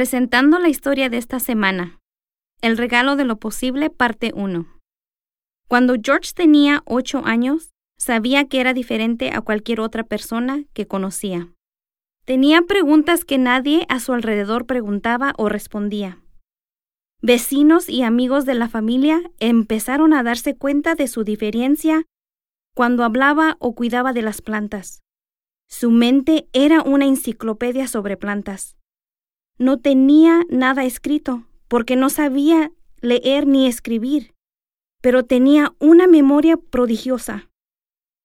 Presentando la historia de esta semana. El regalo de lo posible, parte 1. Cuando George tenía ocho años, sabía que era diferente a cualquier otra persona que conocía. Tenía preguntas que nadie a su alrededor preguntaba o respondía. Vecinos y amigos de la familia empezaron a darse cuenta de su diferencia cuando hablaba o cuidaba de las plantas. Su mente era una enciclopedia sobre plantas. No tenía nada escrito, porque no sabía leer ni escribir, pero tenía una memoria prodigiosa.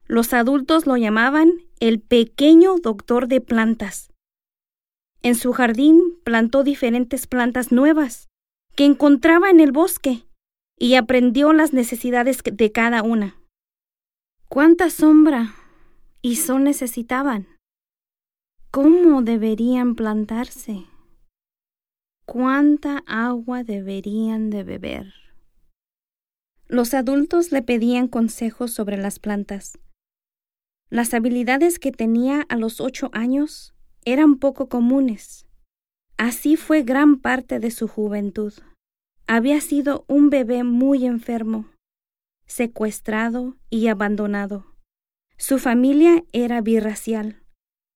Los adultos lo llamaban el pequeño doctor de plantas. En su jardín plantó diferentes plantas nuevas que encontraba en el bosque y aprendió las necesidades de cada una. ¿Cuánta sombra y sol necesitaban? ¿Cómo deberían plantarse? Cuánta agua deberían de beber. Los adultos le pedían consejos sobre las plantas. Las habilidades que tenía a los ocho años eran poco comunes. Así fue gran parte de su juventud. Había sido un bebé muy enfermo, secuestrado y abandonado. Su familia era birracial.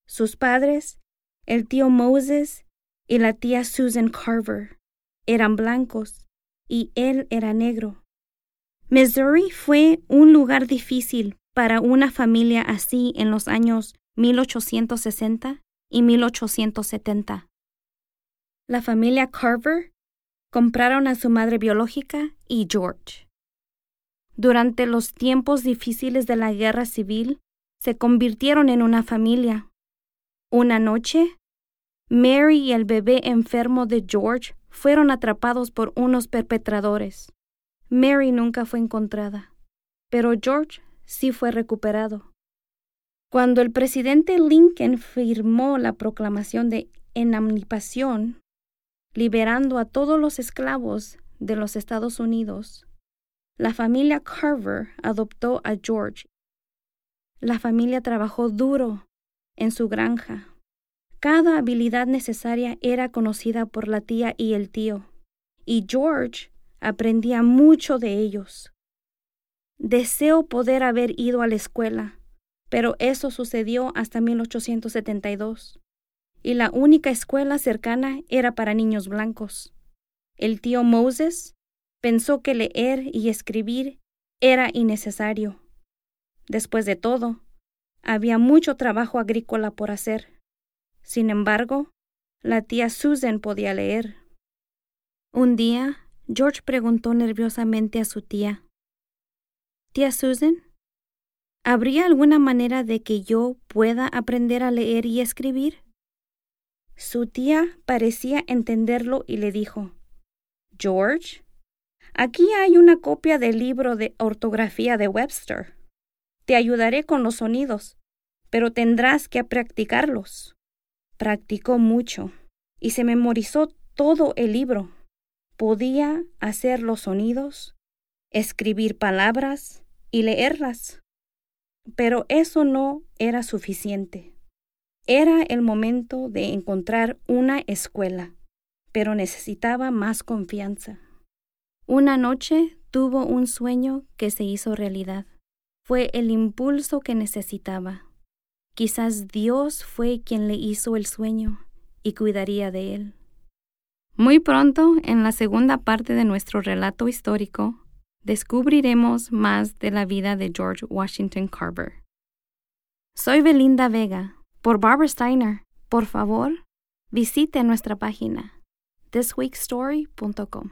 Sus padres, el tío Moses y la tía Susan Carver eran blancos y él era negro. Missouri fue un lugar difícil para una familia así en los años 1860 y 1870. La familia Carver compraron a su madre biológica y George. Durante los tiempos difíciles de la guerra civil, se convirtieron en una familia. Una noche, Mary y el bebé enfermo de George fueron atrapados por unos perpetradores. Mary nunca fue encontrada, pero George sí fue recuperado. Cuando el presidente Lincoln firmó la proclamación de emancipación, liberando a todos los esclavos de los Estados Unidos, la familia Carver adoptó a George. La familia trabajó duro en su granja cada habilidad necesaria era conocida por la tía y el tío, y George aprendía mucho de ellos. Deseo poder haber ido a la escuela, pero eso sucedió hasta 1872, y la única escuela cercana era para niños blancos. El tío Moses pensó que leer y escribir era innecesario. Después de todo, había mucho trabajo agrícola por hacer. Sin embargo, la tía Susan podía leer. Un día, George preguntó nerviosamente a su tía, Tía Susan, ¿habría alguna manera de que yo pueda aprender a leer y escribir? Su tía parecía entenderlo y le dijo, George, aquí hay una copia del libro de ortografía de Webster. Te ayudaré con los sonidos, pero tendrás que practicarlos. Practicó mucho y se memorizó todo el libro. Podía hacer los sonidos, escribir palabras y leerlas. Pero eso no era suficiente. Era el momento de encontrar una escuela, pero necesitaba más confianza. Una noche tuvo un sueño que se hizo realidad. Fue el impulso que necesitaba. Quizás Dios fue quien le hizo el sueño y cuidaría de él. Muy pronto, en la segunda parte de nuestro relato histórico, descubriremos más de la vida de George Washington Carver. Soy Belinda Vega, por Barbara Steiner. Por favor, visite nuestra página thisweekstory.com.